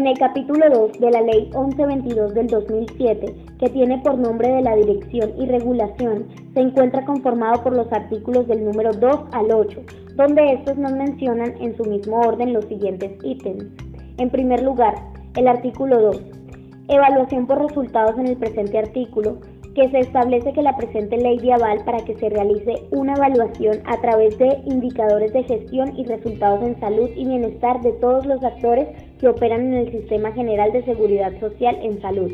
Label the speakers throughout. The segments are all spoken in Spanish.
Speaker 1: En el capítulo 2 de la Ley 1122 del 2007, que tiene por nombre de la Dirección y Regulación, se encuentra conformado por los artículos del número 2 al 8, donde estos nos mencionan en su mismo orden los siguientes ítems. En primer lugar, el artículo 2. Evaluación por resultados en el presente artículo que se establece que la presente ley de para que se realice una evaluación a través de indicadores de gestión y resultados en salud y bienestar de todos los actores que operan en el Sistema General de Seguridad Social en Salud.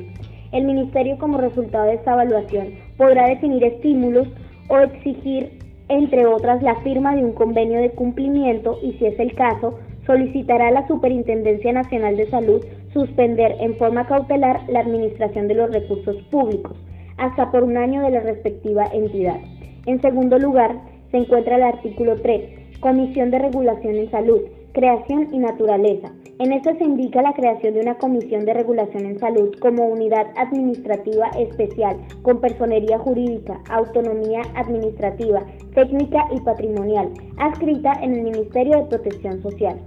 Speaker 1: El Ministerio como resultado de esta evaluación podrá definir estímulos o exigir, entre otras, la firma de un convenio de cumplimiento y, si es el caso, solicitará a la Superintendencia Nacional de Salud suspender en forma cautelar la administración de los recursos públicos hasta por un año de la respectiva entidad. En segundo lugar, se encuentra el artículo 3, Comisión de Regulación en Salud, Creación y Naturaleza. En este se indica la creación de una Comisión de Regulación en Salud como unidad administrativa especial, con personería jurídica, autonomía administrativa, técnica y patrimonial, adscrita en el Ministerio de Protección Social.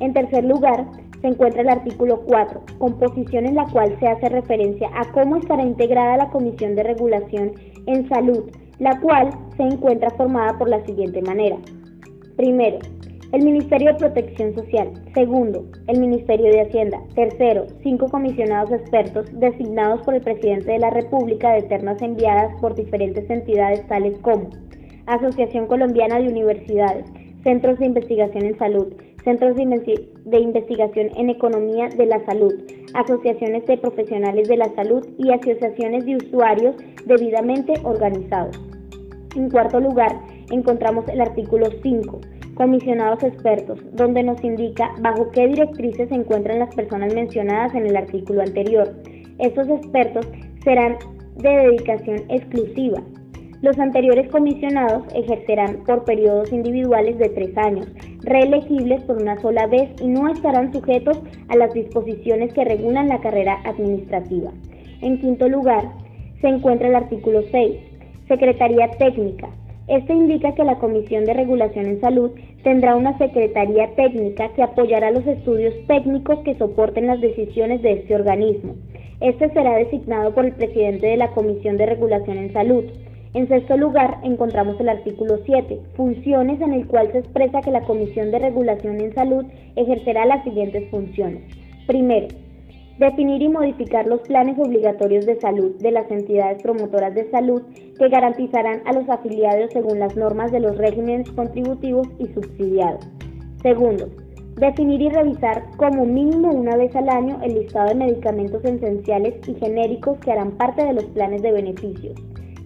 Speaker 1: En tercer lugar, se encuentra el artículo 4, composición en la cual se hace referencia a cómo estará integrada la Comisión de Regulación en Salud, la cual se encuentra formada por la siguiente manera. Primero, el Ministerio de Protección Social. Segundo, el Ministerio de Hacienda. Tercero, cinco comisionados expertos designados por el presidente de la República de ternas enviadas por diferentes entidades tales como Asociación Colombiana de Universidades, Centros de Investigación en Salud, centros de, investigación en economía de la salud, asociaciones de profesionales de la salud y asociaciones de usuarios debidamente organizados. En cuarto lugar, encontramos el artículo 5, comisionados expertos, donde nos indica bajo qué directrices se encuentran las personas mencionadas en el artículo anterior. Estos expertos serán de dedicación exclusiva, los anteriores comisionados ejercerán por periodos individuales de tres años, reelegibles por una sola vez y no estarán sujetos a las disposiciones que regulan la carrera administrativa. En quinto lugar, se encuentra el artículo 6, Secretaría Técnica. Este indica que la Comisión de Regulación en Salud tendrá una Secretaría Técnica que apoyará los estudios técnicos que soporten las decisiones de este organismo. Este será designado por el presidente de la Comisión de Regulación en Salud. En sexto lugar, encontramos el artículo 7, funciones en el cual se expresa que la Comisión de Regulación en Salud ejercerá las siguientes funciones. Primero, definir y modificar los planes obligatorios de salud de las entidades promotoras de salud que garantizarán a los afiliados según las normas de los regímenes contributivos y subsidiados. Segundo, definir y revisar como mínimo una vez al año el listado de medicamentos esenciales y genéricos que harán parte de los planes de beneficios.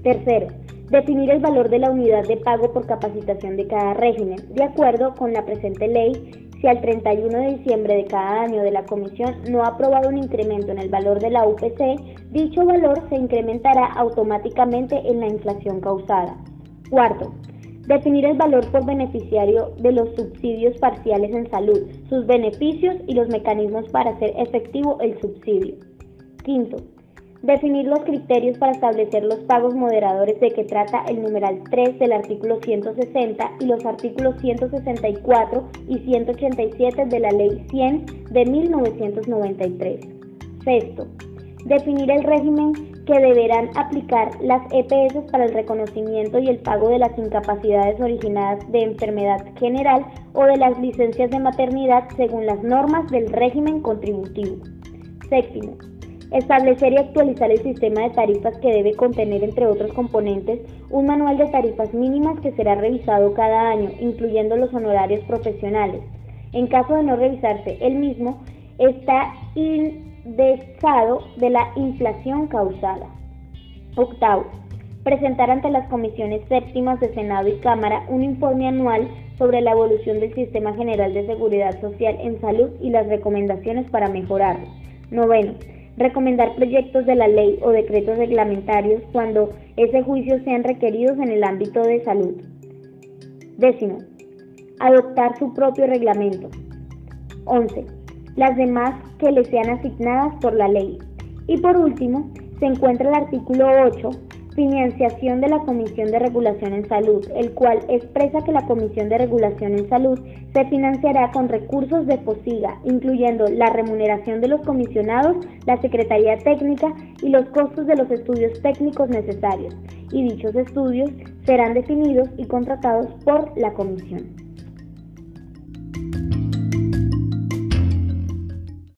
Speaker 1: Tercero, definir el valor de la unidad de pago por capacitación de cada régimen, de acuerdo con la presente ley, si al 31 de diciembre de cada año de la Comisión no ha aprobado un incremento en el valor de la UPC, dicho valor se incrementará automáticamente en la inflación causada. Cuarto, definir el valor por beneficiario de los subsidios parciales en salud, sus beneficios y los mecanismos para hacer efectivo el subsidio. Quinto, Definir los criterios para establecer los pagos moderadores de que trata el numeral 3 del artículo 160 y los artículos 164 y 187 de la Ley 100 de 1993. Sexto, definir el régimen que deberán aplicar las EPS para el reconocimiento y el pago de las incapacidades originadas de enfermedad general o de las licencias de maternidad según las normas del régimen contributivo. Séptimo, Establecer y actualizar el sistema de tarifas que debe contener, entre otros componentes, un manual de tarifas mínimas que será revisado cada año, incluyendo los honorarios profesionales. En caso de no revisarse el mismo, está indexado de la inflación causada. Octavo, presentar ante las comisiones séptimas de Senado y Cámara un informe anual sobre la evolución del Sistema General de Seguridad Social en Salud y las recomendaciones para mejorarlo. Noveno, recomendar proyectos de la ley o decretos reglamentarios cuando ese juicio sean requeridos en el ámbito de salud. Décimo, adoptar su propio reglamento. 11. Las demás que le sean asignadas por la ley. Y por último, se encuentra el artículo 8, Financiación de la Comisión de Regulación en Salud, el cual expresa que la Comisión de Regulación en Salud se financiará con recursos de POSIGA, incluyendo la remuneración de los comisionados, la Secretaría Técnica y los costos de los estudios técnicos necesarios, y dichos estudios serán definidos y contratados por la Comisión.